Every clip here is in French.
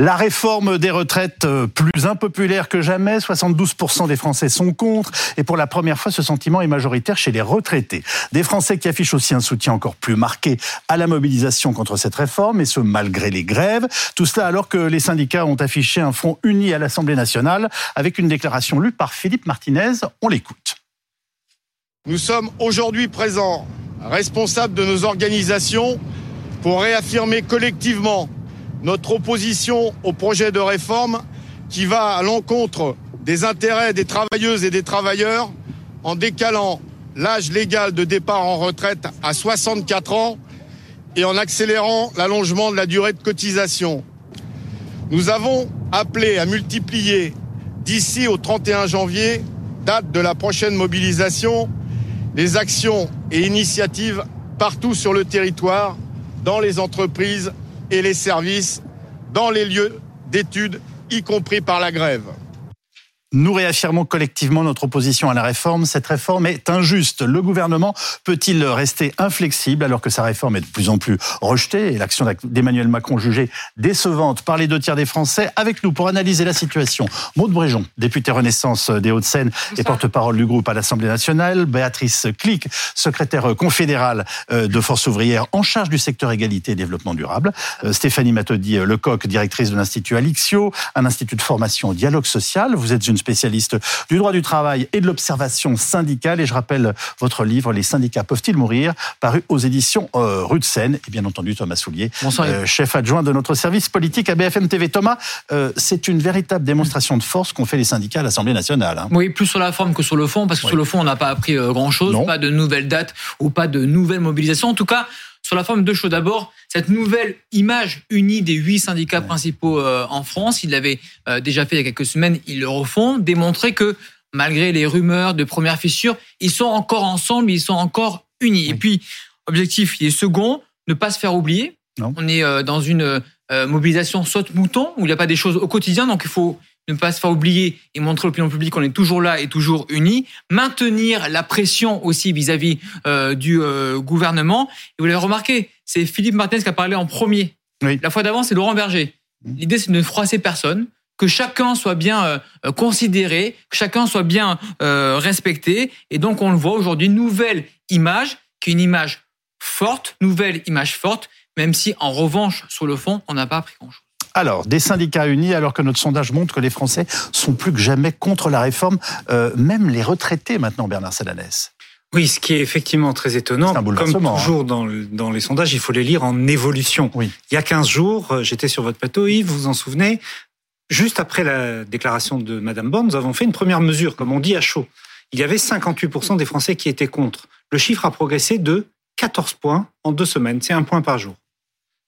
La réforme des retraites euh, plus impopulaire que jamais, 72% des Français sont contre et pour la première fois ce sentiment est majoritaire chez les retraités. Des Français qui affichent aussi un soutien encore plus marqué à la mobilisation contre cette réforme et ce malgré les grèves. Tout cela alors que les syndicats ont affiché un front uni à l'Assemblée nationale avec une déclaration lue par Philippe Martinez. On l'écoute. Nous sommes aujourd'hui présents, responsables de nos organisations, pour réaffirmer collectivement notre opposition au projet de réforme qui va à l'encontre des intérêts des travailleuses et des travailleurs en décalant l'âge légal de départ en retraite à 64 ans et en accélérant l'allongement de la durée de cotisation. Nous avons appelé à multiplier d'ici au 31 janvier, date de la prochaine mobilisation, les actions et initiatives partout sur le territoire, dans les entreprises et les services dans les lieux d'études, y compris par la grève. Nous réaffirmons collectivement notre opposition à la réforme. Cette réforme est injuste. Le gouvernement peut-il rester inflexible alors que sa réforme est de plus en plus rejetée et l'action d'Emmanuel Macron jugée décevante par les deux tiers des Français Avec nous pour analyser la situation, Maud Bréjon, députée Renaissance des Hauts-de-Seine et porte-parole du groupe à l'Assemblée nationale, Béatrice Clic, secrétaire confédérale euh, de Force ouvrière en charge du secteur égalité et développement durable, euh, Stéphanie Matodi Lecoq, directrice de l'Institut Alixio, un institut de formation au dialogue social. Vous êtes une spécialiste du droit du travail et de l'observation syndicale. Et je rappelle votre livre Les syndicats peuvent-ils mourir paru aux éditions euh, Rue de Seine. Et bien entendu, Thomas Soulier, euh, chef adjoint de notre service politique à BFM TV. Thomas, euh, c'est une véritable démonstration de force qu'ont fait les syndicats à l'Assemblée nationale. Hein. Oui, plus sur la forme que sur le fond, parce que sur le fond, on n'a pas appris grand-chose, pas de nouvelles dates ou pas de nouvelles mobilisations. En tout cas, sur la forme, deux choses. D'abord, cette nouvelle image unie des huit syndicats principaux euh, en France, ils l'avaient euh, déjà fait il y a quelques semaines, ils le refont, démontrer que malgré les rumeurs de première fissure, ils sont encore ensemble, ils sont encore unis. Et puis, objectif, il est second, ne pas se faire oublier. On est euh, dans une mobilisation saute-mouton où il n'y a pas des choses au quotidien, donc il faut ne pas se faire oublier et montrer à l'opinion publique qu'on est toujours là et toujours unis, maintenir la pression aussi vis-à-vis euh, du euh, gouvernement. Et vous l'avez remarqué, c'est Philippe Martinez qui a parlé en premier. La fois d'avant, c'est Laurent Berger. L'idée, c'est de ne froisser personne, que chacun soit bien euh, considéré, que chacun soit bien respecté. Et donc, on le voit aujourd'hui, nouvelle image, qui est une image forte, nouvelle image forte, même si en revanche, sur le fond, on n'a pas appris grand-chose. Alors, des syndicats unis, alors que notre sondage montre que les Français sont plus que jamais contre la réforme, euh, même les retraités maintenant, Bernard Salanès. Oui, ce qui est effectivement très étonnant, comme hein. toujours dans, dans, les sondages, il faut les lire en évolution. Oui. Il y a 15 jours, euh, j'étais sur votre plateau, Yves, vous vous en souvenez, juste après la déclaration de Madame Borne, nous avons fait une première mesure, comme on dit à chaud. Il y avait 58% des Français qui étaient contre. Le chiffre a progressé de 14 points en deux semaines, c'est un point par jour.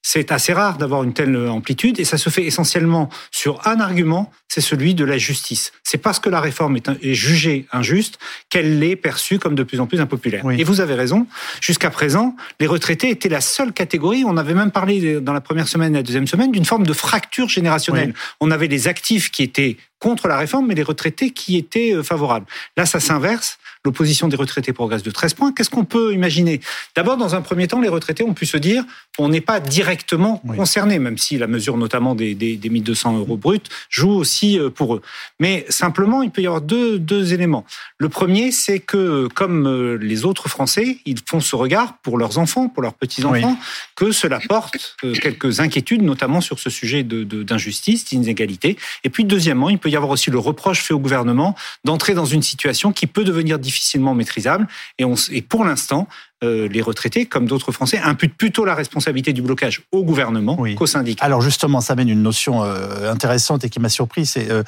C'est assez rare d'avoir une telle amplitude et ça se fait essentiellement sur un argument, c'est celui de la justice. C'est parce que la réforme est, jugée injuste qu'elle l'est perçue comme de plus en plus impopulaire. Et vous avez raison, jusqu'à présent, les retraités étaient la seule catégorie, on avait même parlé dans la première semaine et la deuxième semaine d'une forme de fracture générationnelle. On avait les actifs qui étaient contre la réforme, mais les retraités qui étaient euh, favorables. Là, ça s'inverse. L'opposition des retraités progresse de 13 points. Qu'est-ce qu'on peut imaginer? D'abord, dans un premier temps, les retraités ont pu se dire on n'est pas directement concerné, même si la mesure notamment des, des, des 1200 euros bruts joue aussi euh, pour eux. Mais simplement, il peut y avoir deux, deux éléments. Le premier, c'est que comme euh, les autres Français, ils font ce regard pour leurs enfants, pour leurs petits-enfants, que cela porte quelques inquiétudes, notamment sur ce sujet d'injustice, de, d'inégalité. Et puis, deuxièmement, il peut y avoir aussi le reproche fait au gouvernement d'entrer dans une situation qui peut devenir difficilement maîtrisable. Et, on, et pour l'instant, euh, les retraités, comme d'autres Français, imputent plutôt la responsabilité du blocage au gouvernement qu'au syndicat. Alors justement, ça mène une notion euh, intéressante et qui m'a surpris, c'est euh,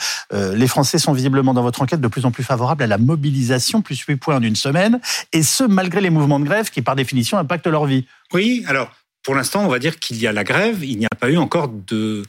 les Français sont visiblement dans votre enquête de plus en plus favorables à la mobilisation, plus 8 points en une semaine, et ce malgré les mouvements de grève qui par définition impactent leur vie. Oui, alors pour l'instant, on va dire qu'il y a la grève, il n'y a pas eu encore de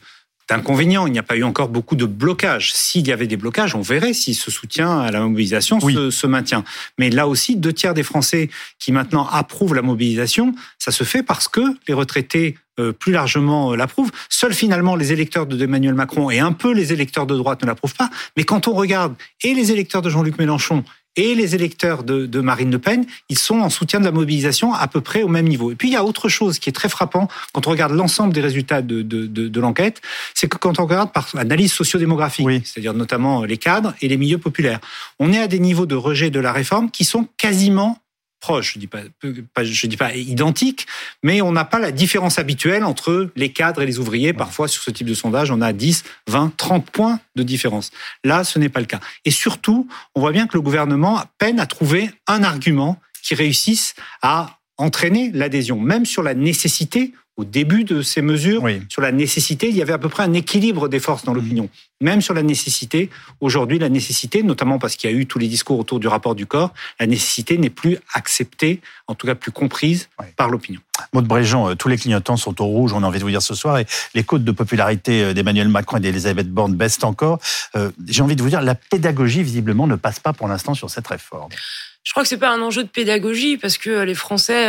d'inconvénients. Il n'y a pas eu encore beaucoup de blocages. S'il y avait des blocages, on verrait si ce soutien à la mobilisation se, maintient. Mais là aussi, deux tiers des Français qui maintenant approuvent la mobilisation, ça se fait parce que les retraités euh, plus largement euh, l'approuvent. Seuls finalement les électeurs de Emmanuel Macron et un peu les électeurs de droite ne l'approuvent pas. Mais quand on regarde et les électeurs de Jean-Luc Mélenchon et les électeurs de, Marine Le Pen, ils sont en soutien de la mobilisation à peu près au même niveau. Et puis il y a autre chose qui est très frappant quand on regarde l'ensemble des résultats de, de, l'enquête, c'est que quand on regarde par analyse sociodémographique, c'est-à-dire notamment les cadres et les milieux populaires, on est à des niveaux de rejet de la réforme qui sont quasiment proche, je dis pas, je dis pas identique, mais on n'a pas la différence habituelle entre les cadres et les ouvriers. Parfois, sur ce type de sondage, on a 10, 20, 30 points de différence. Là, ce n'est pas le cas. Et surtout, on voit bien que le gouvernement peine à trouver un argument qui réussisse à entraîner l'adhésion, même sur la nécessité au début de ces mesures, sur la nécessité, il y avait à peu près un équilibre des forces dans mmh. l'opinion. Même sur la nécessité, aujourd'hui, la nécessité, notamment parce qu'il y a eu tous les discours autour du rapport du corps, la nécessité n'est plus acceptée, en tout cas plus comprise par l'opinion. Maud Bréjean, euh, tous les clignotants sont au rouge, on a envie de vous dire ce soir, et les codes de popularité euh, d'Emmanuel Macron et d'Elisabeth Borne baissent encore. Euh, j'ai envie de vous dire, la pédagogie, visiblement, ne passe pas pour l'instant sur cette réforme. Je crois que c'est pas un enjeu de pédagogie parce que les Français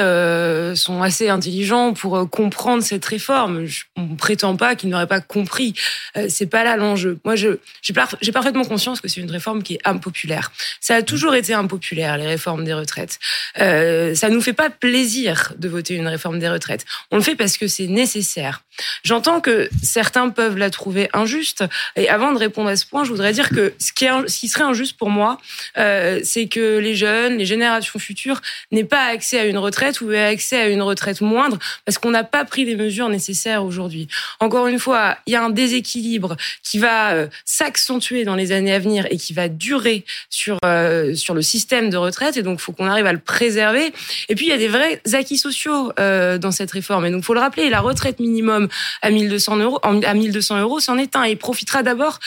sont assez intelligents pour comprendre cette réforme. on ne prétend pas qu'ils n'auraient pas compris. Euh, c'est pas là l'enjeu. Moi, je j'ai parfaitement conscience que c'est une réforme qui est impopulaire. Ça a toujours été impopulaire les réformes des retraites. Ça nous fait pas plaisir de voter une réforme des retraites. On le fait parce que c'est nécessaire. J'entends que certains peuvent la trouver injuste. Et avant de répondre à ce point, je voudrais dire que ce qui, serait injuste pour moi, euh, c'est que les jeunes les générations futures n'aient pas accès à une retraite ou accès à une retraite moindre parce qu'on n'a pas pris les mesures nécessaires aujourd'hui. Encore une fois, il y a un déséquilibre qui va euh, s'accentuer dans les années à venir et qui va durer sur euh, sur le système de retraite et donc il faut qu'on arrive à le préserver. Et puis il y a des vrais acquis sociaux euh, dans cette réforme et donc faut le rappeler, la retraite minimum à 1200 euros à 1200 euros c'en est un et profitera d'abord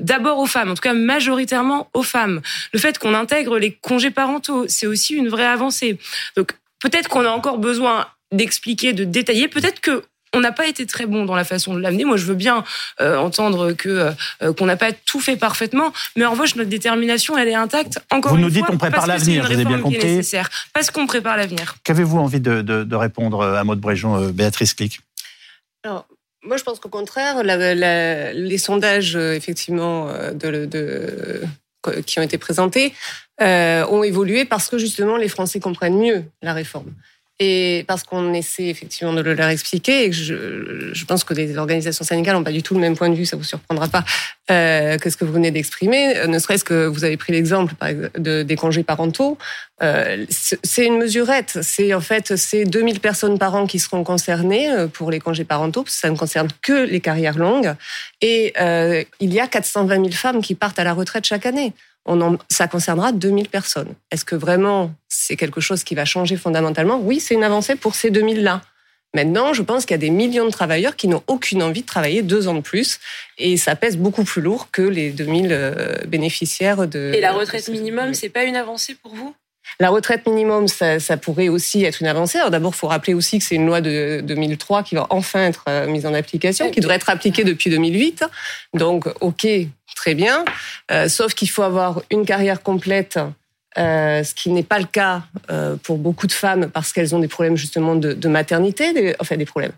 d'abord aux femmes, en tout cas majoritairement aux femmes. Le fait qu'on intègre les congés parentaux c'est aussi une vraie avancée. Donc peut-être qu'on a encore besoin d'expliquer, de détailler. Peut-être que on n'a pas été très bon dans la façon de l'amener. Moi, je veux bien euh, entendre que euh, qu'on n'a pas tout fait parfaitement, mais en revanche, notre détermination, elle est intacte. Encore vous nous dites on prépare l'avenir, vous avez bien compris. Nécessaire, parce qu'on prépare l'avenir. Qu'avez-vous envie de, répondre à Maud Bréjon, euh, Béatrice Clic? Alors, moi, je pense qu'au contraire, les sondages, effectivement, de, de, qui ont été présentés euh, ont évolué parce que justement les Français comprennent mieux la réforme. Et parce qu'on essaie effectivement de le leur expliquer, et je, je, pense que les organisations syndicales n'ont pas du tout le même point de vue, ça vous surprendra pas, euh, que ce que vous venez d'exprimer. Ne serait-ce que vous avez pris l'exemple de, des congés parentaux. Euh, c'est une mesurette. C'est en fait c'est 2000 personnes par an qui seront concernées euh, pour les congés parentaux, parce que ça ne concerne que les carrières longues. Et euh, il y a 420 000 femmes qui partent à la retraite chaque année on ça concernera 2000 personnes. Est-ce que vraiment c'est quelque chose qui va changer fondamentalement? Oui, c'est une avancée pour ces 2000-là. Maintenant, je pense qu'il y a des millions de travailleurs qui n'ont aucune envie de travailler deux ans de plus et ça pèse beaucoup plus lourd que les 2000 euh, bénéficiaires de... Et la retraite minimum, c'est pas une avancée pour vous? La retraite minimum, ça, pourrait aussi être une avancée. Alors d'abord, il faut rappeler aussi que c'est une loi de 2003 qui va enfin être euh, mise en application, qui devrait être appliquée depuis 2008. Donc, ok, très bien. Euh, sauf qu'il faut avoir une carrière complète, euh, ce qui n'est pas le cas euh, pour beaucoup de femmes parce qu'elles ont des problèmes justement de, de maternité, des, enfin des problèmes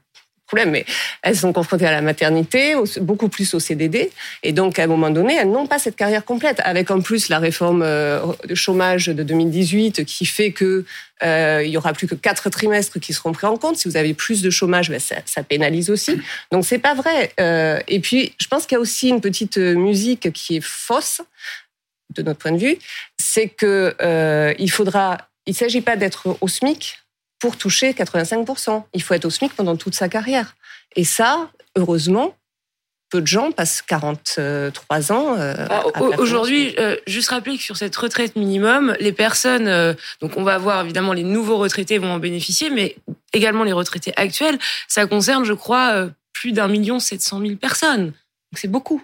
problème, mais elles sont confrontées à la maternité, beaucoup plus au CDD, et donc à un moment donné, elles n'ont pas cette carrière complète. Avec en plus la réforme euh, de chômage de 2018 qui fait que euh, il y aura plus que quatre trimestres qui seront pris en compte. Si vous avez plus de chômage, ben ça, ça, pénalise aussi. Donc c'est pas vrai. Euh, et puis je pense qu'il y a aussi une petite musique qui est fausse de notre point de vue, c'est que euh, il faudra. Il s'agit pas d'être au SMIC pour toucher 85%. Il faut être au SMIC pendant toute sa carrière. Et ça, heureusement, peu de gens passent 43 ans. Euh, ah, aujourd'hui, euh, juste rappeler que sur cette retraite minimum, les personnes, euh, donc on va voir évidemment les nouveaux retraités vont en bénéficier, mais également les retraités actuels, ça concerne, je crois, plus d'un million sept cent mille personnes. Donc c'est beaucoup.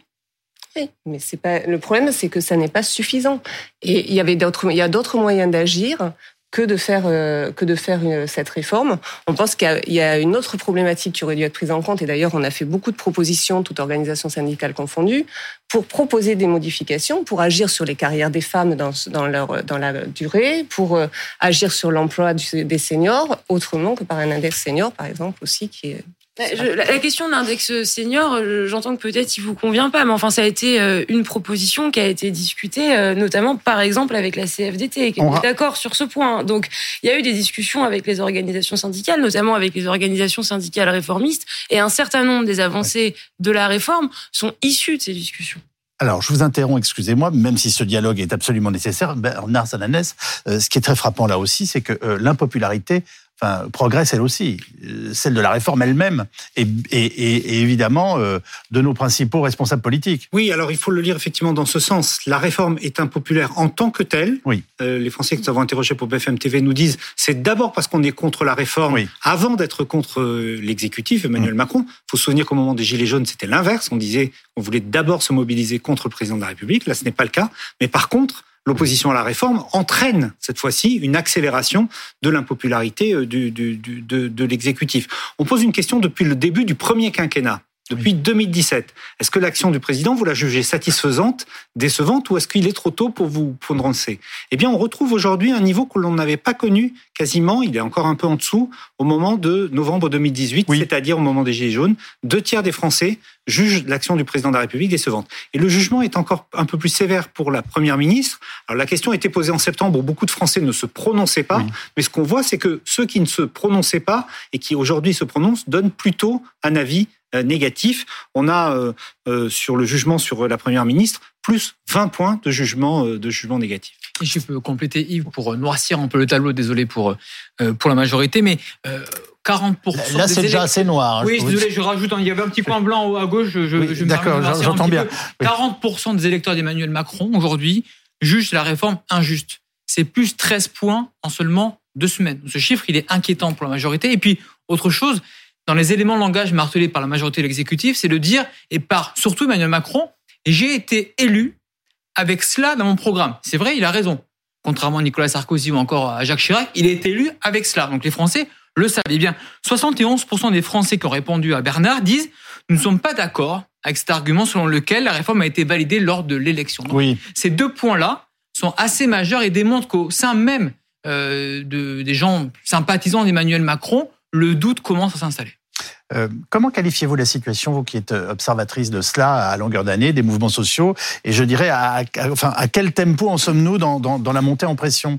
Oui, mais c'est pas le problème, c'est que ça n'est pas suffisant. Et il y avait d'autres, il y a d'autres moyens d'agir que de faire euh, que de faire cette réforme. On pense qu'il y, a une autre problématique qui aurait dû être prise en compte et d'ailleurs on a fait beaucoup de propositions, toute organisation syndicale confondue, pour proposer des modifications, pour agir sur les carrières des femmes dans, dans leur dans la durée, pour euh, agir sur l'emploi des seniors autrement que par un index senior par exemple aussi qui est la, question de l'index senior, j'entends que peut-être il vous convient pas, mais enfin ça a été euh, une proposition qui a été discutée, euh, notamment par exemple avec la CFDT, qui est d'accord sur ce point. Donc il y a eu des discussions avec les organisations syndicales, notamment avec les organisations syndicales réformistes, et un certain nombre des avancées de la réforme sont issues de ces discussions. Alors, je vous interromps, excusez-moi, même si ce dialogue est absolument nécessaire, Bernard Sananès, euh, ce qui est très frappant là aussi, c'est que l'impopularité progresse elle aussi, euh, celle de la réforme elle-même, et, évidemment euh, de nos principaux responsables politiques. Oui, alors il faut le lire effectivement dans ce sens. La réforme est impopulaire en tant que telle. Oui. Euh, les Français que nous avons interrogés pour BFM TV nous disent c'est d'abord parce qu'on est contre la réforme avant d'être contre l'exécutif, Emmanuel mm. Macron. Il faut se souvenir qu'au moment des Gilets jaunes, c'était l'inverse. On disait on voulait d'abord se mobiliser contre le président de la République. Là, ce n'est pas le cas. Mais par contre, l'opposition à la réforme entraîne cette fois-ci une accélération de l'impopularité euh, de, de l'exécutif. On pose une question depuis le début du premier quinquennat depuis 2017. Est-ce que l'action du président, vous la jugez satisfaisante, décevante, ou est-ce qu'il est trop tôt pour vous prononcer Eh bien, on retrouve aujourd'hui un niveau que l'on n'avait pas connu quasiment, il est encore un peu en dessous, au moment de novembre 2018, c'est-à-dire au moment des Gilets jaunes. Deux tiers des Français jugent l'action du président de la République décevante. Et le jugement est encore un peu plus sévère pour la Première ministre. Alors, la question a été posée en septembre où beaucoup de Français ne se prononçaient pas, mais ce qu'on voit, c'est que ceux qui ne se prononçaient pas et qui aujourd'hui se prononcent donnent plutôt un avis négatif. On a euh, euh, sur le jugement sur la première ministre plus 20 points de jugement de jugement négatif. Et je peux compléter Yves pour noircir un peu le tableau. Désolé pour pour la majorité, mais 40%. Là, c'est déjà assez noir. Hein, oui, désolé, je rajoute. Il y avait un petit point blanc à gauche. Je, D'accord, j'entends bien. 40% des électeurs d'Emmanuel Macron aujourd'hui jugent la réforme injuste. C'est plus 13 points en seulement deux semaines. Ce chiffre, il est inquiétant pour la majorité. Et puis, autre chose, dans les éléments de langage martelés par la majorité de l'exécutif, c'est de dire, et par surtout Emmanuel Macron, j'ai été élu avec cela dans mon programme. C'est vrai, il a raison. Contrairement à Nicolas Sarkozy ou encore à Jacques Chirac, il a été élu avec cela. Donc les Français le savent. Eh bien, 71% des Français qui ont répondu à Bernard disent nous ne sommes pas d'accord avec cet argument selon lequel la réforme a été validée lors de l'élection. Oui. Ces deux points-là sont assez majeurs et démontrent qu'au sein même euh, de, des gens sympathisants d'Emmanuel Macron, le doute commence à s'installer. Euh, comment qualifiez-vous la situation, vous qui êtes euh, observatrice de cela à longueur d'année, des mouvements sociaux, et je dirais, à, enfin, à quel tempo en sommes-nous dans, dans, la montée en pression?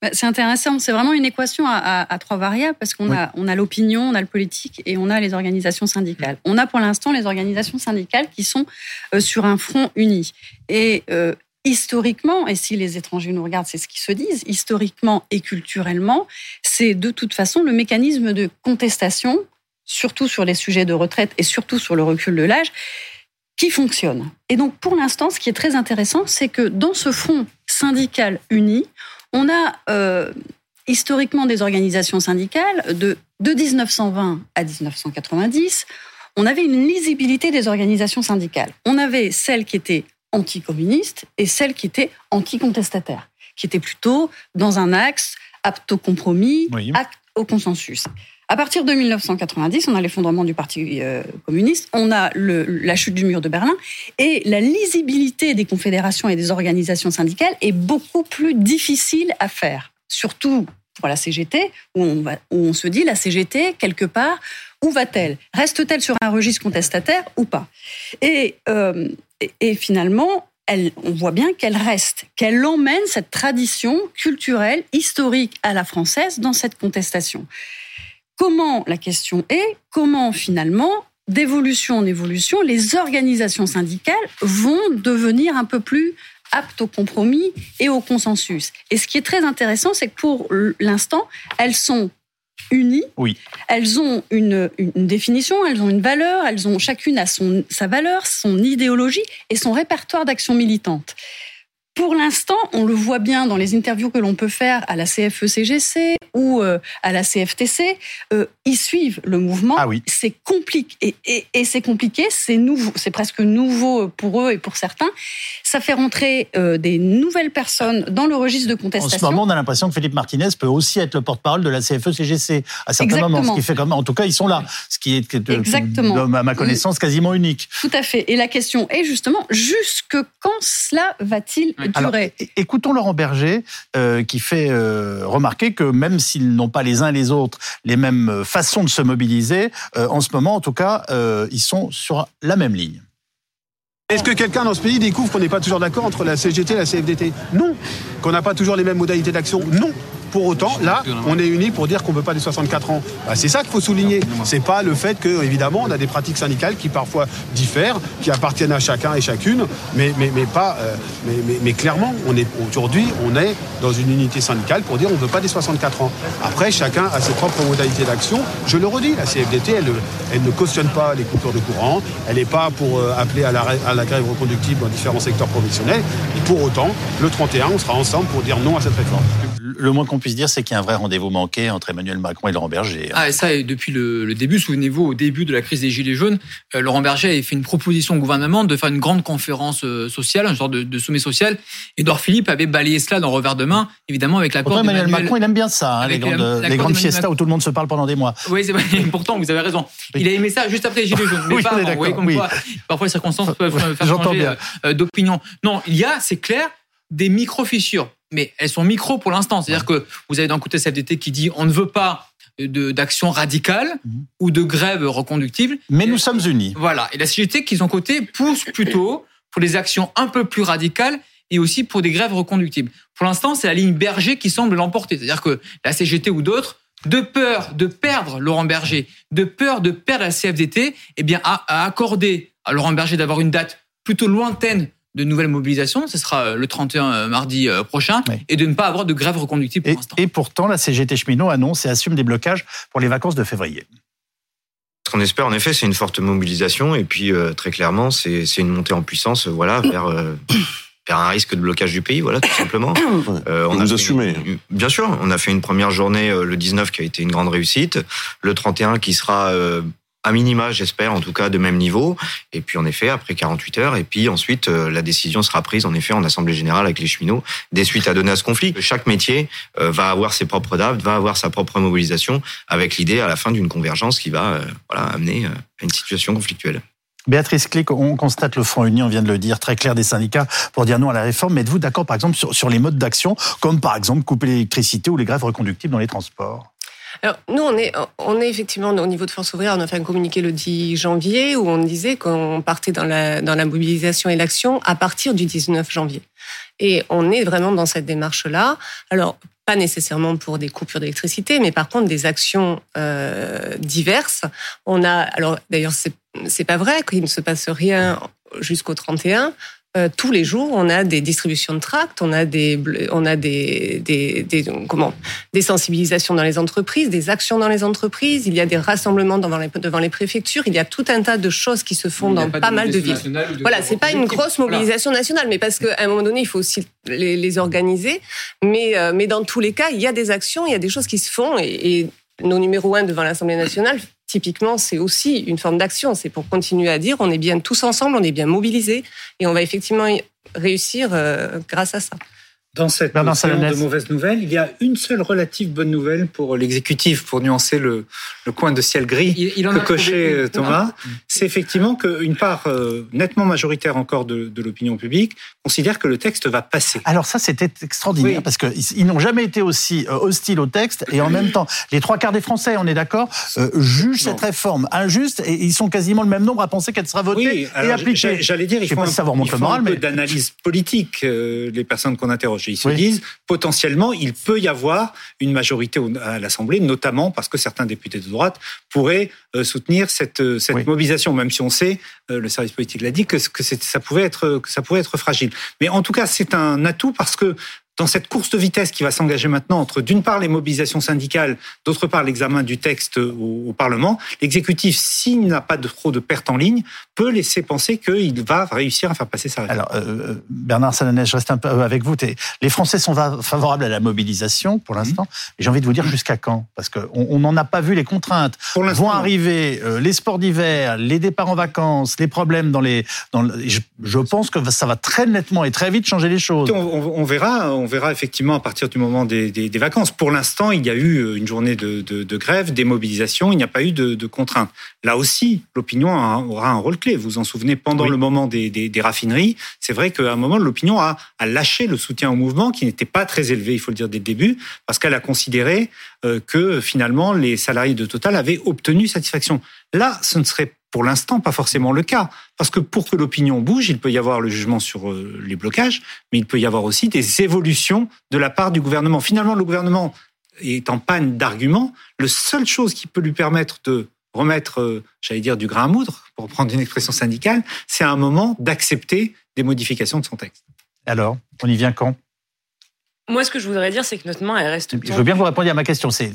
Bah, c'est intéressant. C'est vraiment une équation à, trois variables parce qu'on a, on a l'opinion, on a le politique et on a les organisations syndicales. On a pour l'instant les organisations syndicales qui sont euh, sur un front uni. Et historiquement, et si les étrangers nous regardent, c'est ce qu'ils se disent, historiquement et culturellement, c'est de toute façon le mécanisme de contestation, surtout sur les sujets de retraite et surtout sur le recul de l'âge, qui fonctionne. Et donc, pour l'instant, ce qui est très intéressant, c'est que dans ce front syndical uni, on a euh, historiquement des organisations syndicales de, de 1920 à 1990. On avait une lisibilité des organisations syndicales. On avait celles qui étaient anticommunistes et celles qui étaient anticontestataires, qui étaient plutôt dans un axe apte au compromis, apte au consensus. À partir de 1990, on a l'effondrement du Parti euh, communiste, on a le, la chute du mur de Berlin, et la lisibilité des confédérations et des organisations syndicales est beaucoup plus difficile à faire, surtout pour la CGT, où on, va, où on se dit la CGT, quelque part, où va-t-elle? Reste-t-elle sur un registre contestataire ou pas? Et, euh, et, finalement, on voit bien qu'elle reste, qu'elle emmène cette tradition culturelle, historique à la française dans cette contestation. Comment, la question est, comment finalement, d'évolution en évolution, les organisations syndicales vont devenir un peu plus aptes au compromis et au consensus. Et ce qui est très intéressant, c'est que pour l'instant, elles sont unies. Oui. Elles ont une, une, définition, elles ont une valeur, elles ont chacune a son, sa valeur, son idéologie et son répertoire d'action militante. Pour l'instant, on le voit bien dans les interviews que l'on peut faire à la CFE-CGC ou euh, à la CFTC, euh, ils suivent le mouvement. Ah oui. C'est compliqué et, et, c'est compliqué, c'est nouveau, c'est presque nouveau pour eux et pour certains. Ça fait rentrer euh, des nouvelles personnes dans le registre de contestation. En ce moment, on a l'impression que Philippe Martinez peut aussi être le porte-parole de la CFE-CGC à certains moments, ce qui fait même, en tout cas, ils sont là, ce qui est, Exactement. à ma connaissance, quasiment unique. Tout à fait. Et la question est justement, jusque quand cela va-t-il écoutons Laurent Berger qui fait remarquer que même s'ils n'ont pas les uns et les autres les mêmes façons de se mobiliser, en ce moment en tout cas, ils sont sur la même ligne. Est-ce que quelqu'un dans ce pays découvre qu'on n'est pas toujours d'accord entre la CGT et la CFDT Non. Qu'on n'a pas toujours les mêmes modalités d'action? Non. Pour autant, là, on est unis pour dire qu'on ne veut pas des 64 ans. Bah, c'est ça qu'il faut souligner. C'est pas le fait que, évidemment, on a des pratiques syndicales qui parfois diffèrent, qui appartiennent à chacun et chacune, mais, mais, mais pas, euh, mais, mais, clairement, on est aujourd'hui, on est dans une unité syndicale pour dire on ne veut pas des 64 ans. Après, chacun a ses propres modalités d'action. Je le redis, la CFDT, elle, elle ne cautionne pas les coupures de courant. Elle n'est pas pour euh, appeler à la, à la grève reconductible dans différents secteurs professionnels. Et pour autant, le 31, on sera ensemble pour dire non à cette réforme le moins qu'on puisse dire, c'est qu'il y a un vrai rendez-vous manqué entre Emmanuel Macron et Laurent Berger. Ah, et ça, et depuis le, début, souvenez-vous, au début de la crise des Gilets jaunes, euh, Laurent Berger avait fait une proposition au gouvernement de faire une grande conférence euh, sociale, un genre de, sommet social. Edouard Philippe avait balayé cela dans revers de main, évidemment, avec l'accord Emmanuel Macron, il aime bien ça, hein, les grandes, les grandes fiestas où tout le monde se parle pendant des mois. Oui, c'est vrai. Pourtant, vous avez raison. Il a aimé ça juste après les Gilets jaunes. Mais pas Vous voyez comme quoi, parfois les circonstances peuvent faire changer euh, d'opinion. Non, il y a, c'est clair, des micro-fissures mais elles sont micro pour l'instant. C'est-à-dire que vous avez d'un côté CFDT qui dit on ne veut pas d'action radicale mhm. ou de grève reconductible. Mais nous sommes unis. Voilà. Et la CGT, qui, de son côté, pousse plutôt pour des actions un peu plus radicales et aussi pour des grèves reconductibles. Pour l'instant, c'est la ligne Berger qui semble l'emporter. C'est-à-dire que la CGT ou d'autres, de peur de perdre Laurent Berger, de peur de perdre la CFDT, eh bien, a accordé à Laurent Berger d'avoir une date plutôt lointaine de nouvelles mobilisations, ce sera euh, le 31 euh, mardi euh, prochain, et de ne pas avoir de grève reconductible pour l'instant. Et pourtant, la CGT cheminot annonce et assume des blocages pour les vacances de février. Ce qu'on espère, en effet, c'est une forte mobilisation, et puis très clairement, c'est une montée en puissance, voilà, vers. vers un risque de blocage du pays, voilà, tout simplement. on a assumé. bien sûr, on a fait une première journée le 19 qui a été une grande réussite, le 31 qui sera à minima, j'espère, en tout cas, de même niveau. Et puis, en effet, après 48 heures, et puis ensuite, euh, la décision sera prise, en effet, en Assemblée Générale avec les cheminots, des suites à donner à ce conflit. Chaque métier euh, va avoir ses propres dates, va avoir sa propre mobilisation, avec l'idée, à la fin, d'une convergence qui va euh, voilà, amener à une situation conflictuelle. Béatrice Clic, on constate le Front Uni, on vient de le dire, très clair des syndicats pour dire non à la réforme. Mais êtes-vous d'accord, par exemple, sur, sur les modes d'action, comme par exemple couper l'électricité ou les grèves reconductibles dans les transports? Alors, nous, on est, on est effectivement au niveau de Force ouvrière, on a fait un communiqué le 10 janvier où on disait qu'on partait dans la, dans la mobilisation et l'action à partir du 19 janvier. Et on est vraiment dans cette démarche-là. Alors, pas nécessairement pour des coupures d'électricité, mais par contre des actions euh, diverses. On a, alors d'ailleurs, c'est pas vrai qu'il ne se passe rien jusqu'au 31. Euh, tous les jours, on a des distributions de tracts, on a des, on a des, des, des, comment, des sensibilisations dans les entreprises, des actions dans les entreprises. Il y a des rassemblements devant les, devant les préfectures. Il y a tout un tas de choses qui se font dans pas, mal de villes. voilà, c'est pas une grosse mobilisation nationale, mais parce qu'à un moment donné, il faut aussi les, les organiser. Mais, euh, mais dans tous les cas, il y a des actions, il y a des choses qui se font et, et nos numéros un devant l'Assemblée nationale typiquement, c'est aussi une forme d'action. C'est pour continuer à dire on est bien tous ensemble, on est bien mobilisés et on va effectivement réussir euh, grâce à ça. Dans cette période de mauvaises nouvelles, il y a une seule relative bonne nouvelle pour l'exécutif, pour nuancer le, le, coin de ciel gris il, que cochait euh, Thomas. C'est effectivement qu'une part euh, nettement majoritaire encore de, de l'opinion publique considère que le texte va passer. Alors ça, c'était extraordinaire parce qu'ils n'ont jamais été aussi euh, hostiles au texte et en même temps, les trois quarts des Français, on est d'accord, jugent cette réforme injuste et ils sont quasiment le même nombre à penser qu'elle sera votée et appliquée. J'allais dire, il faut, un, savoir il faut un peu d'analyse politique, les personnes qu'on interroge. Ils se disent potentiellement il peut y avoir une majorité à l'Assemblée, notamment parce que certains députés de droite pourraient euh, soutenir cette, euh, mobilisation, même si on sait, euh, le service politique l'a dit, que, que ça pouvait être que ça pouvait être fragile. Mais en tout cas, c'est un atout parce que dans cette course de vitesse qui va s'engager maintenant entre, d'une part, les mobilisations syndicales, d'autre part, l'examen du texte au, Parlement, l'exécutif, s'il n'a pas de, trop de pertes en ligne, peut laisser penser qu'il va réussir à faire passer sa réforme. Alors, euh, euh, Bernard Salanès, je reste un peu avec vous. Les Français sont favorables à la mobilisation pour l'instant. Et j'ai envie de vous dire jusqu'à quand? Parce qu'on n'en a pas vu les contraintes. Pour vont arriver euh, les sports d'hiver, les départs en vacances, les problèmes dans les... Dans je, pense que ça va très nettement et très vite changer les choses. On, on verra on verra effectivement à partir du moment des, vacances. Pour l'instant, il y a eu euh, une journée de, grève, des mobilisations, il n'y a pas eu de, contraintes. Là aussi, l'opinion aura un rôle clé. Vous vous en souvenez, pendant le moment des, raffineries, c'est vrai qu'à un moment, l'opinion a, a, lâché le soutien au mouvement qui n'était pas très élevé, il faut le dire dès le début, parce qu'elle a considéré euh, que finalement les salariés de Total avaient obtenu satisfaction. Là, ce ne serait pour l'instant pas forcément le cas. Parce que pour que l'opinion bouge, il peut y avoir le jugement sur euh, les blocages, mais il peut y avoir aussi des évolutions de la part du gouvernement. Finalement, le gouvernement est en panne d'arguments. La seule chose qui peut lui permettre de remettre, euh, j'allais dire, du grain à moudre, pour prendre une expression syndicale, c'est à un moment d'accepter des modifications de son texte. Alors, on y vient quand? Moi, ce que je voudrais dire, c'est que notre main, elle reste. Je veux bien vous répondre à ma question. C'est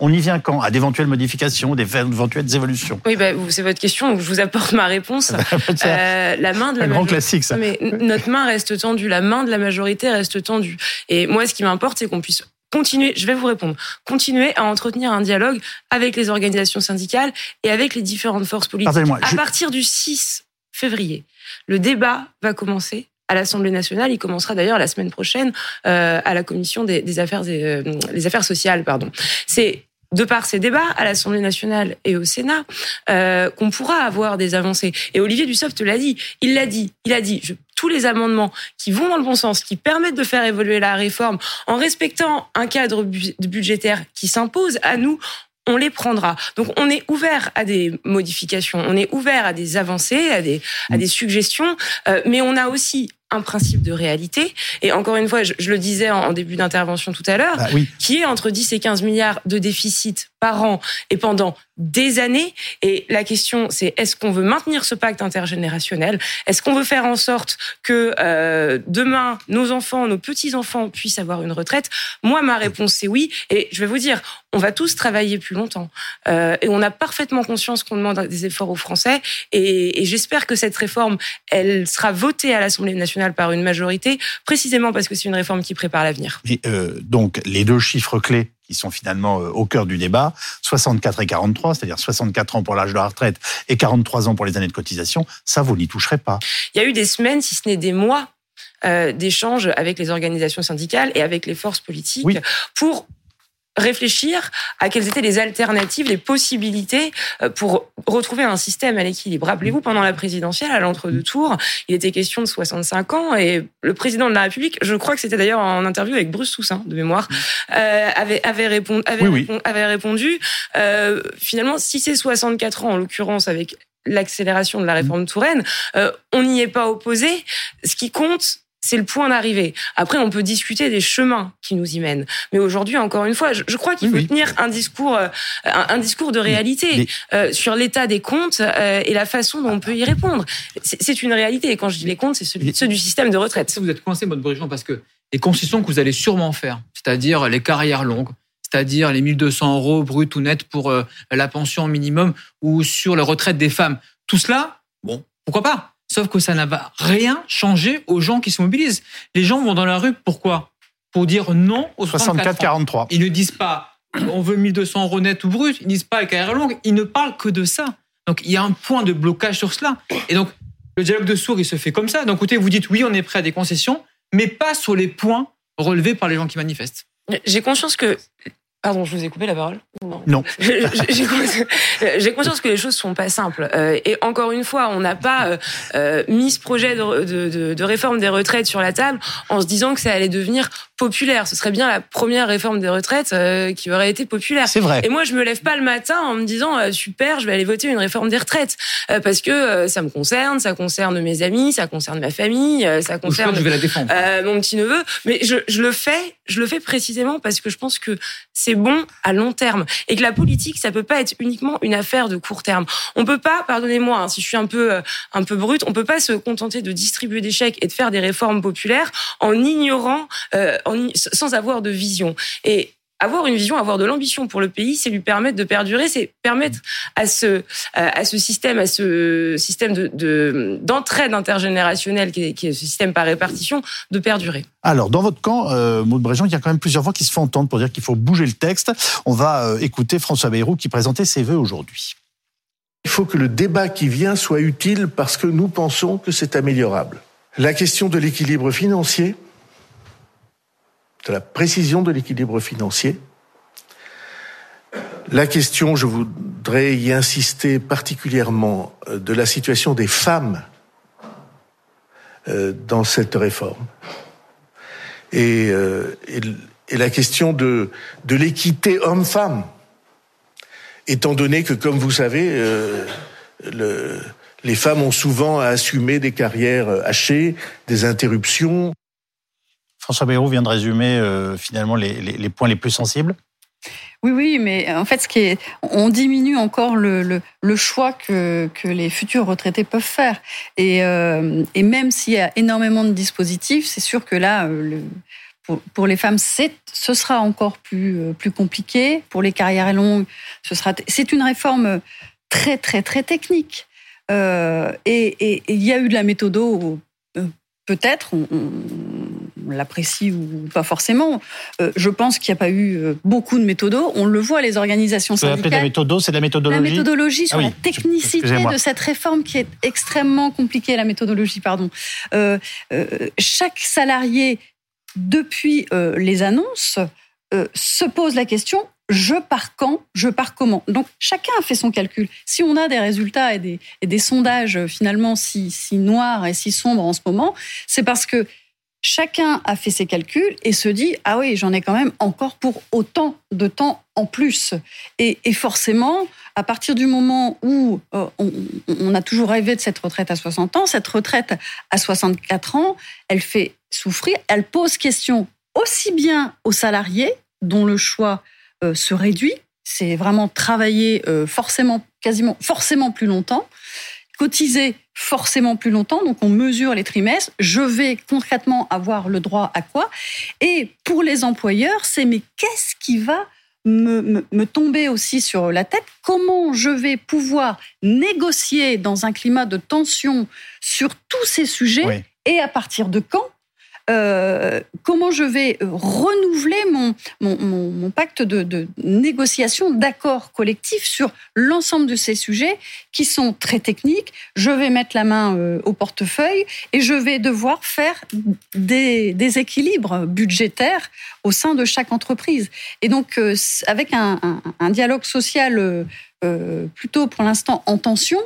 on y vient quand? À d'éventuelles modifications, d'éventuelles évolutions? Oui, bah, c'est votre question, donc je vous apporte ma réponse. euh, la main de la un grand classique, ça. Mais notre main reste tendue, la main de la majorité reste tendue. Et moi, ce qui m'importe, c'est qu'on puisse continuer, je vais vous répondre, continuer à entretenir un dialogue avec les organisations syndicales et avec les différentes forces politiques. À partir du 6 février, le débat va commencer à l'Assemblée nationale. Il commencera d'ailleurs la semaine prochaine euh, à la commission des, affaires euh, affaires sociales. Pardon. C'est de par ces débats à l'Assemblée nationale et au Sénat euh, qu'on pourra avoir des avancées. Et Olivier Dussopt l'a dit. Il l'a dit. Il a dit. Tous les amendements qui vont dans le bon sens, qui permettent de faire évoluer la réforme en respectant un cadre budgétaire qui s'impose à nous, on les prendra. Donc on est ouvert à des modifications, on est ouvert à des avancées, à des, à des suggestions, euh, mais on a aussi un principe de réalité. Et encore une fois, je, le disais en, début d'intervention tout à l'heure, bah qui est entre 10 et 15 milliards de déficit par an et pendant des années. Et la question, c'est est-ce qu'on veut maintenir ce pacte intergénérationnel? Est-ce qu'on veut faire en sorte que euh, demain, nos enfants, nos petits-enfants puissent avoir une retraite? Moi, ma réponse, c'est oui. Et je vais vous dire, on va tous travailler plus longtemps. Euh, et on a parfaitement conscience qu'on demande des efforts aux Français. Et, et j'espère que cette réforme, elle sera votée à l'Assemblée nationale par une majorité, précisément parce que c'est une réforme qui prépare l'avenir. Euh, donc, les deux chiffres clés qui sont finalement euh, au cœur du débat, 64 et 43, c'est-à-dire 64 ans pour l'âge de la retraite et 43 ans pour les années de cotisation, ça, vous n'y toucherez pas. Il y a eu des semaines, si ce n'est des mois, euh, d'échanges avec les organisations syndicales et avec les forces politiques pour réfléchir à quelles étaient les alternatives, les possibilités euh, pour retrouver un système à l'équilibre. Rappelez-vous, pendant la présidentielle, à l'entre-deux tours, il était question de 65 ans et le président de la République, je crois que c'était d'ailleurs en interview avec Bruce Toussaint, de mémoire, euh, avait, avait, répondu, avait, avait répondu euh, finalement, si c'est 64 ans, en l'occurrence avec l'accélération de la réforme Touraine, euh, on n'y est pas opposé. Ce qui compte, c'est le point d'arrivée. Après, on peut discuter des chemins qui nous y mènent. Mais aujourd'hui, encore une fois, je, crois qu'il faut tenir un discours, euh, un, discours de réalité euh, sur l'état des comptes euh, et la façon dont on peut y répondre. C'est une réalité. Et quand je dis les comptes, c'est ceux du système de retraite. Vous êtes coincé, votre Brigitte, parce que les concessions que vous allez sûrement faire, c'est-à-dire les carrières longues, c'est-à-dire les 1200 euros brut ou net pour la pension minimum ou sur la retraite des femmes, tout cela, bon, pourquoi pas? Sauf que ça n'a rien changé aux gens qui se mobilisent. Les gens vont dans la rue, pourquoi? Pour dire non aux 64-43. Ils ne disent pas on veut 1200 euros net ou brut, ils ne disent pas la carrière longue, ils ne parlent que de ça. Donc il y a un point de blocage sur cela. Et donc le dialogue de sourds, il se fait comme ça. D'un côté, vous dites oui, on est prêt à des concessions, mais pas sur les points relevés par les gens qui manifestent. J'ai conscience que Pardon, je vous ai coupé la parole Non. non. J'ai conscience que les choses sont pas simples. Euh, et encore une fois, on n'a pas euh, euh, mis ce projet de, de, de, réforme des retraites sur la table en se disant que ça allait devenir populaire. Ce serait bien la première réforme des retraites qui aurait été populaire. C'est vrai. Et moi, je me lève pas le matin en me disant super, je vais aller voter une réforme des retraites parce que ça me concerne, ça concerne mes amis, ça concerne ma famille, ça concerne je vais la défendre. mon petit neveu. Mais je, je le fais, je le fais précisément parce que je pense que c'est bon à long terme et que la politique ça peut pas être uniquement une affaire de court terme. On peut pas, pardonnez-moi hein, si je suis un peu euh, un peu brute, on peut pas se contenter de distribuer des chèques et de faire des réformes populaires en ignorant, sans avoir de vision. Et avoir une vision, avoir de l'ambition pour le pays, c'est lui permettre de perdurer, c'est permettre à ce à ce système, à ce système de d'entraide intergénérationnelle qui est, qui est, ce système par répartition, de perdurer. Alors, dans votre camp, euh, Maud Bréjean, il y a quand même plusieurs voix qui se font entendre pour dire qu'il faut bouger le texte. On va euh, écouter François Bayrou qui présentait ses vœux aujourd'hui. Il faut que le débat qui vient soit utile parce que nous pensons que c'est améliorable. La question de l'équilibre financier, de la précision de l'équilibre financier. La question, je voudrais y insister particulièrement, euh, de la situation des femmes euh, dans cette réforme. Et, euh, et, la question de, de l'équité homme-femme, étant donné que, comme vous savez, le, les femmes ont souvent à assumer des carrières hachées, des interruptions. François Bayrou vient de résumer euh, finalement les, points les plus sensibles. Oui, oui, mais en fait, ce qui est, on diminue encore le, choix que, les futurs retraités peuvent faire. Et, euh, et même s'il y a énormément de dispositifs, c'est sûr que là, euh, pour, les femmes, ce sera encore plus, plus compliqué. Pour les carrières longues, ce sera. C'est une réforme très, très, très technique. Euh, et il y a eu de la méthodo peut-être, l'apprécie ou pas forcément. Euh, je pense qu'il n'y a pas eu euh, beaucoup de méthodos. On le voit, les organisations syndicales. la méthodo, c'est la méthodologie. La méthodologie sur ah la technicité de cette réforme qui est extrêmement compliquée, la méthodologie, pardon. Euh, chaque salarié, depuis les annonces, se pose la question je pars quand, je pars comment? Donc chacun a fait son calcul. Si on a des résultats et des, et des sondages finalement si, si noirs et si sombres en ce moment, c'est parce que chacun a fait ses calculs et se dit ah oui j'en ai quand même encore pour autant de temps en plus. Et, forcément, à partir du moment où euh, on, on, a toujours rêvé de cette retraite à 60 ans, cette retraite à 64 ans, elle fait souffrir, elle pose question aussi bien aux salariés dont le choix euh, se réduit. C'est vraiment travailler euh, forcément, quasiment, forcément plus longtemps, cotiser forcément plus longtemps. Donc on mesure les trimestres. Je vais concrètement avoir le droit à quoi? Et pour les employeurs, c'est mais qu'est-ce qui va me, me, tomber aussi sur la tête, comment je vais pouvoir négocier dans un climat de tension sur tous ces sujets et à partir de quand euh, comment je vais euh, renouveler mon, pacte de, négociation, d'accord collectif sur l'ensemble de ces sujets qui sont très techniques. Je vais mettre la main euh, au portefeuille et je vais devoir faire des, des équilibres budgétaires au sein de chaque entreprise. Et donc, avec un dialogue social plutôt pour l'instant en tension,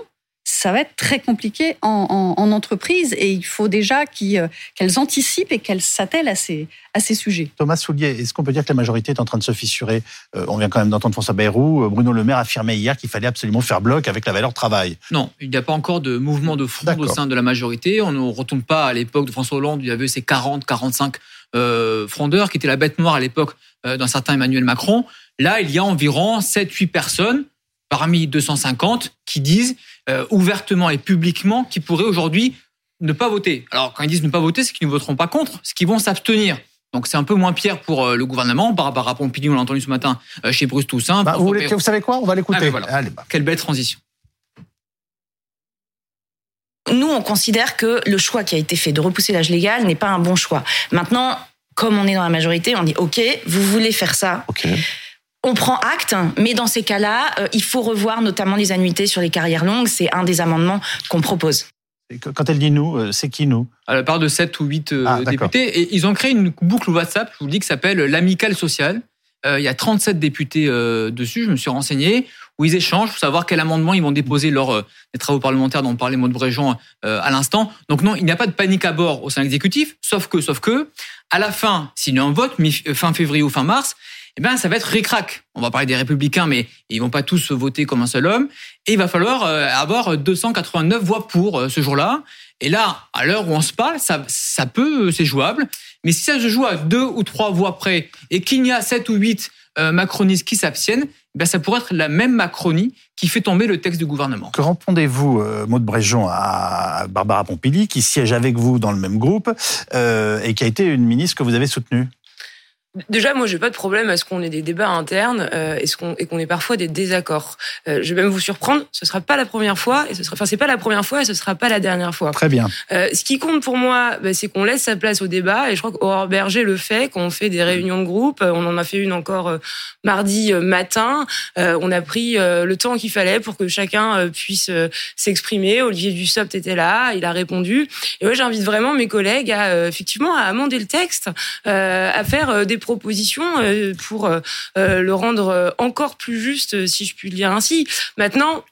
ça va être très compliqué en, entreprise et il faut déjà euh, qu'elles anticipent et qu'elles s'attellent à ces, à ces sujets. Thomas Soulier, est-ce qu'on peut dire que la majorité est en train de se fissurer? Euh, On vient quand même d'entendre François Bayrou. Euh, Bruno Le Maire affirmait hier qu'il fallait absolument faire bloc avec la valeur travail. Non, il n'y a pas encore de mouvement de front au sein de la majorité. On ne retourne pas à l'époque de François Hollande, où il y avait ces 40, 45 frondeurs qui étaient la bête noire à l'époque d'un certain Emmanuel Macron. Là, il y a environ 7-8 personnes parmi 250 qui disent euh, ouvertement et publiquement qu'ils pourraient aujourd'hui ne pas voter. Alors quand ils disent ne pas voter, c'est qu'ils ne voteront pas contre, c'est qu'ils vont s'abstenir. Donc c'est un peu moins pire pour euh, le gouvernement. Barbara Pompili, on l'a entendu ce matin euh, chez Bruce Toussaint. Bah, vous, savez quoi? On va l'écouter. Ah, bah. Quelle belle transition. Nous, on considère que le choix qui a été fait de repousser l'âge légal n'est pas un bon choix. Maintenant, comme on est dans la majorité, on dit OK, vous voulez faire ça. OK on prend acte, mais dans ces cas-là, euh, il faut revoir notamment les annuités sur les carrières longues. C'est un des amendements qu'on propose. Quand elle dit nous, euh, c'est qui nous? Elle parle de 7 ou 8 euh, ah, députés. Et ils ont créé une boucle WhatsApp, je vous le dis, qui s'appelle l'Amicale sociale. il y a 37 députés dessus, je me suis renseigné, où ils échangent pour savoir quel amendement ils vont déposer lors des travaux parlementaires dont parlait Maud Bréjean à l'instant. Donc non, il n'y a pas de panique à bord au sein de l'exécutif, sauf que, sauf que, à la fin, s'il y a un vote, fin février ou fin mars, eh ben ça va être ricrac. On va parler des républicains, mais ils vont pas tous voter comme un seul homme. Et il va falloir euh, avoir 289 voix pour euh, ce jour-là. Et là, à l'heure où on se parle, ça, ça peut, c'est jouable. Mais si ça se joue à deux ou trois voix près et qu'il y a sept ou huit euh, macronistes qui s'abstiennent, eh ben ça pourrait être la même Macronie qui fait tomber le texte du gouvernement. Que répondez-vous, Maud Bréjon, à Barbara Pompili, qui siège avec vous dans le même groupe et qui a été une ministre que vous avez soutenue? Déjà, moi, j'ai pas de problème à ce qu'on ait des débats internes euh, et, ce qu'on, et qu'on ait parfois des désaccords. Euh, je vais même vous surprendre, ce sera pas la première fois et ce sera, enfin, c'est pas la première fois et ce sera pas la dernière fois. Très bien. Euh, ce qui compte pour moi, bah, c'est qu'on laisse sa place au débat et je crois qu'Aurore Berger le fait quand on fait des réunions de groupe. On en a fait une encore euh, mardi euh, matin. Euh, on a pris le temps qu'il fallait pour que chacun puisse s'exprimer. Olivier Dussopt était là, il a répondu. Et moi, j'invite vraiment mes collègues à effectivement à amender le texte, à faire des propositions euh, pour euh, euh, le rendre encore plus juste, si je puis le dire ainsi. Maintenant,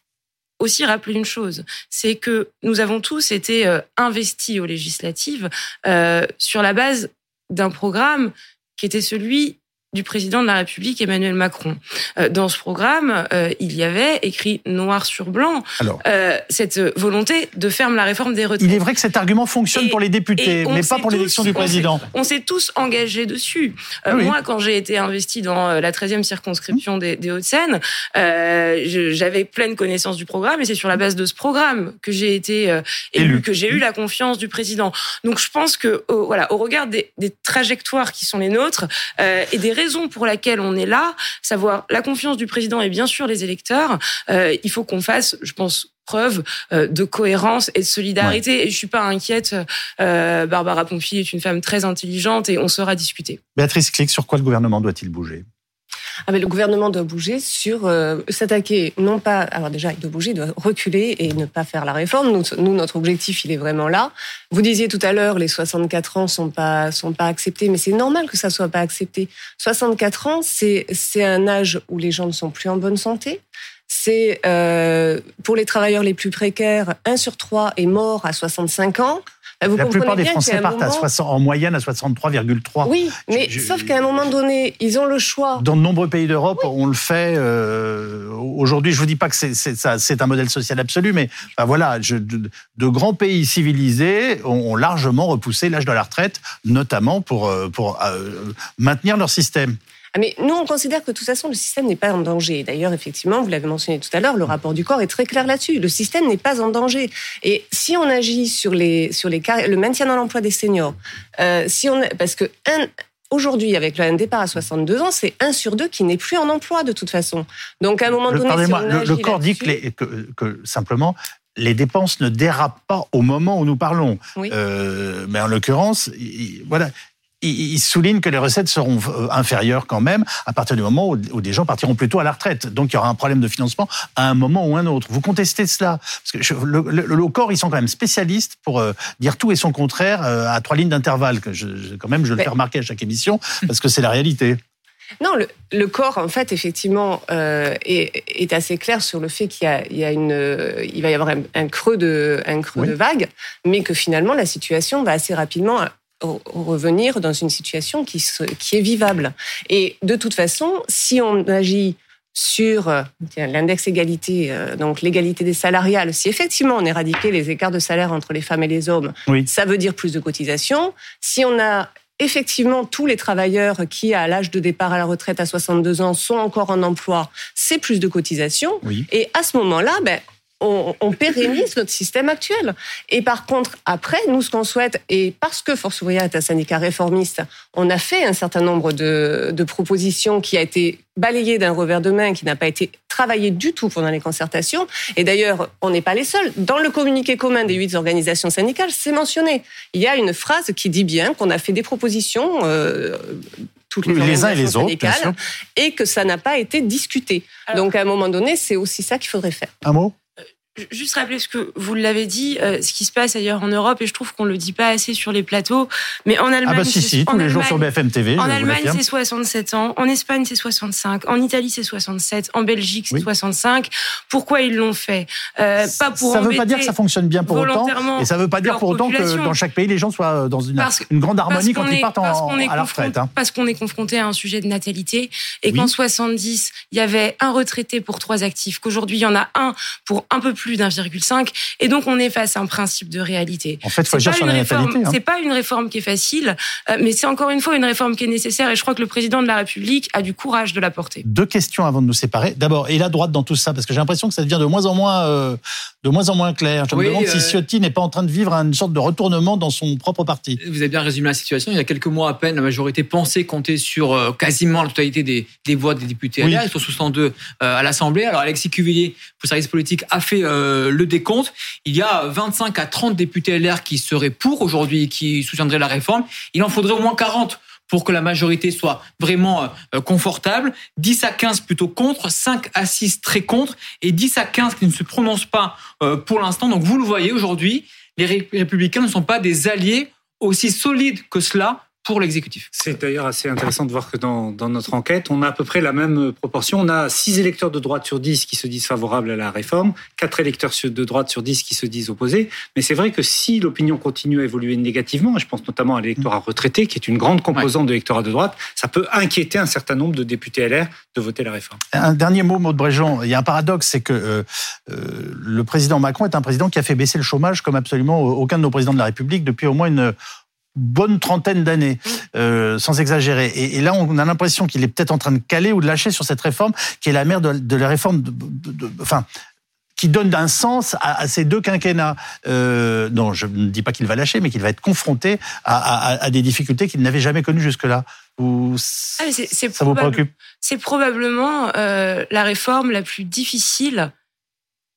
aussi rappeler une chose, c'est que nous avons tous été investis aux législatives sur la base d'un programme qui était celui du président de la République Emmanuel Macron. Euh, dans ce programme, euh, il y avait écrit noir sur blanc euh, cette volonté de faire la réforme des retraites. Il est vrai que cet argument fonctionne pour les députés, mais pas pour l'élection du président. On s'est tous engagés dessus. Moi, quand j'ai été investi dans la 13e circonscription des, des Hauts-de-Seine, j'avais pleine connaissance du programme et c'est sur la base de ce programme que j'ai été élu, que j'ai eu la confiance du président. Donc je pense que voilà, au regard des, des, trajectoires qui sont les nôtres et des raison pour laquelle on est là, savoir la confiance du président et bien sûr les électeurs, euh, il faut qu'on fasse, je pense, preuve euh, de cohérence et de solidarité. Et je suis pas inquiète. Euh, Barbara Pompili est une femme très intelligente et on saura discuter. Béatrice Clic, sur quoi le gouvernement doit-il bouger? Ah le gouvernement doit bouger sur euh, s'attaquer, non pas. Alors déjà, il doit bouger, il doit reculer et ne pas faire la réforme. Nous, notre objectif, il est vraiment là. Vous disiez tout à l'heure, les 64 ans sont pas sont pas acceptés, mais c'est normal que ça soit pas accepté. 64 ans, c'est c'est un âge où les gens ne sont plus en bonne santé. C'est euh, pour les travailleurs les plus précaires, un sur trois est mort à 65 ans. Bah, la plupart des Français partent à 60, en moyenne à 63,3. Oui, mais sauf qu'à un moment donné, ils ont le choix. Dans de nombreux pays d'Europe, on le fait. Euh, Aujourd'hui, je vous dis pas que c'est un modèle social absolu, mais bah, voilà, je, de, de, grands pays civilisés ont, largement repoussé l'âge de la retraite, notamment pour, euh, pour euh, maintenir leur système. Ah, mais nous, on considère que de toute façon, le système n'est pas en danger. D'ailleurs, effectivement, vous l'avez mentionné tout à l'heure, le rapport du corps est très clair là-dessus. Le système n'est pas en danger. Et si on agit sur les sur les le maintien dans l'emploi des seniors, euh, si on parce que un, Aujourd'hui, avec un départ à 62 ans, c'est un sur deux qui n'est plus en emploi de toute façon. Donc à un moment donné, si le, corps dit que, que, simplement les dépenses ne dérapent pas au moment où nous parlons. Euh, mais en l'occurrence, voilà, il souligne que les recettes seront euh, inférieures quand même à partir du moment où des gens partiront plutôt à la retraite. Donc il y aura un problème de financement à un moment ou un autre. Vous contestez cela? Parce que le, le, corps, ils sont quand même spécialistes pour euh, dire tout et son contraire euh, à trois lignes d'intervalle. Que je, quand même, je le fais remarquer à chaque émission parce que c'est la réalité. Non, le, corps, en fait, effectivement, est, assez clair sur le fait qu'il y, a, une, il va y avoir un, creux de, un creux de vague, mais que finalement la situation va assez rapidement revenir dans une situation qui, qui est vivable. Et de toute façon, si on agit sur euh, l'index égalité, euh, donc l'égalité des salariales, si effectivement on éradiquait les écarts de salaire entre les femmes et les hommes, ça veut dire plus de cotisations. Si on a effectivement tous les travailleurs qui, à l'âge de départ à la retraite à 62 ans, sont encore en emploi, c'est plus de cotisations. Et à ce moment-là, ben, on, on, pérennise notre système actuel. Et par contre, après, nous, ce qu'on souhaite, et parce que Force ouvrière est un syndicat réformiste, on a fait un certain nombre de, de propositions qui a été balayé d'un revers de main, qui n'a pas été travaillé du tout pendant les concertations. Et d'ailleurs, on n'est pas les seuls. Dans le communiqué commun des huit organisations syndicales, c'est mentionné. Il y a une phrase qui dit bien qu'on a fait des propositions. Euh, toutes les, les uns et les autres, et que ça n'a pas été discuté. Donc à un moment donné, c'est aussi ça qu'il faudrait faire. Un mot? Juste rappeler ce que vous l'avez dit, euh, ce qui se passe ailleurs en Europe, et je trouve qu'on le dit pas assez sur les plateaux. Mais en Allemagne, ah bah si, si, tous les jours sur BFM TV. En Allemagne, c'est 67 ans. En Espagne, c'est 65. En Italie, c'est 67. En Belgique, c'est 65. Pourquoi ils l'ont fait? Euh, Pas pour Ça ne veut pas dire que ça fonctionne bien pour autant, et ça ne veut pas dire pour autant que dans chaque pays, les gens soient euh, dans une, une grande harmonie quand ils partent en, à la retraite. Hein. Parce qu'on est confronté à un sujet de natalité, et qu'en 70, il y avait un retraité pour trois actifs, qu'aujourd'hui, il y en a un pour un peu plus plus d'1,5. Et donc, on est face à un principe de réalité. En fait, faut agir sur la réforme, hein. C'est pas une réforme qui est facile, euh, mais c'est encore une fois une réforme qui est nécessaire. Et je crois que le président de la République a du courage de la porter. Deux questions avant de nous séparer. D'abord, et la droite dans tout ça, parce que j'ai l'impression que ça devient de moins en moins, euh, de moins en moins clair. Je me demande si Ciotti n'est pas en train de vivre une sorte de retournement dans son propre parti. Vous avez bien résumé la situation. Il y a quelques mois à peine, la majorité pensait compter sur quasiment la totalité des, des voix des députés LR. Ils sont 62 à l'Assemblée. Alors Alexis Cuvillier, pour service politique, a fait le décompte. Il y a 25 à 30 députés LR qui seraient pour aujourd'hui, qui soutiendraient la réforme. Il en faudrait au moins 40 pour que la majorité soit vraiment euh, confortable, 10 à 15 plutôt contre, 5 à 6 très contre, et 10 à 15 qui ne se prononcent pas euh, pour l'instant. Donc vous le voyez aujourd'hui, les républicains ne sont pas des alliés aussi solides que cela pour l'exécutif. C'est d'ailleurs assez intéressant de voir que dans, dans, notre enquête, on a à peu près la même proportion. On a 6 électeurs de droite sur 10 qui se disent favorables à la réforme, 4 électeurs de droite sur 10 qui se disent opposés. Mais c'est vrai que si l'opinion continue à évoluer négativement, et je pense notamment à l'électorat retraité, qui est une grande composante de l'électorat de droite, ça peut inquiéter un certain nombre de députés LR de voter la réforme. Un dernier mot, Maud Bréjean. Il y a un paradoxe, c'est que euh, euh, le président Macron est un président qui a fait baisser le chômage comme absolument aucun de nos présidents de la République depuis au moins une bonne trentaine d'années, euh, sans exagérer. Et, là, on a l'impression qu'il est peut-être en train de caler ou de lâcher sur cette réforme, qui est la mère de, la réforme, de, enfin, qui donne un sens à, ces deux quinquennats. Euh, non, je ne dis pas qu'il va lâcher, mais qu'il va être confronté à, des difficultés qu'il n'avait jamais connues jusque-là. Ou ah, ça vous préoccupe? C'est probablement euh, la réforme la plus difficile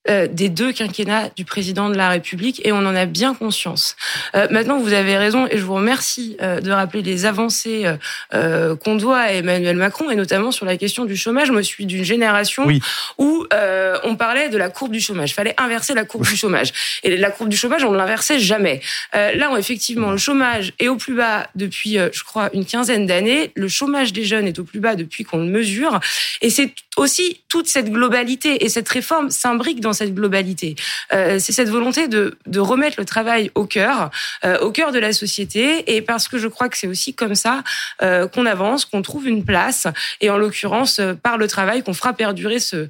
euh, des deux quinquennats du président de la République et on en a bien conscience. Euh, maintenant, vous avez raison et je vous remercie euh, de rappeler les avancées qu'on doit à Emmanuel Macron et notamment sur la question du chômage. Moi, je suis d'une génération où on parlait de la courbe du chômage. Il fallait inverser la courbe du chômage. Et la courbe du chômage, on ne l'inversait jamais. là, effectivement, le chômage est au plus bas depuis, je crois, une quinzaine d'années. Le chômage des jeunes est au plus bas depuis qu'on le mesure. Et c'est aussi toute cette globalité et cette réforme s'imbrique dans cette globalité. Euh, c'est cette volonté de, remettre le travail au cœur, euh, au cœur de la société, et parce que je crois que c'est aussi comme ça euh, qu'on avance, qu'on trouve une place, et en l'occurrence par le travail qu'on fera perdurer ce,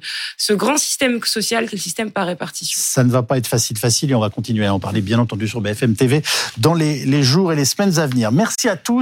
grand système social le système par répartition. Ça ne va pas être facile, facile, et on va continuer à en parler bien entendu sur BFM TV dans les jours et les semaines à venir. Merci à tous.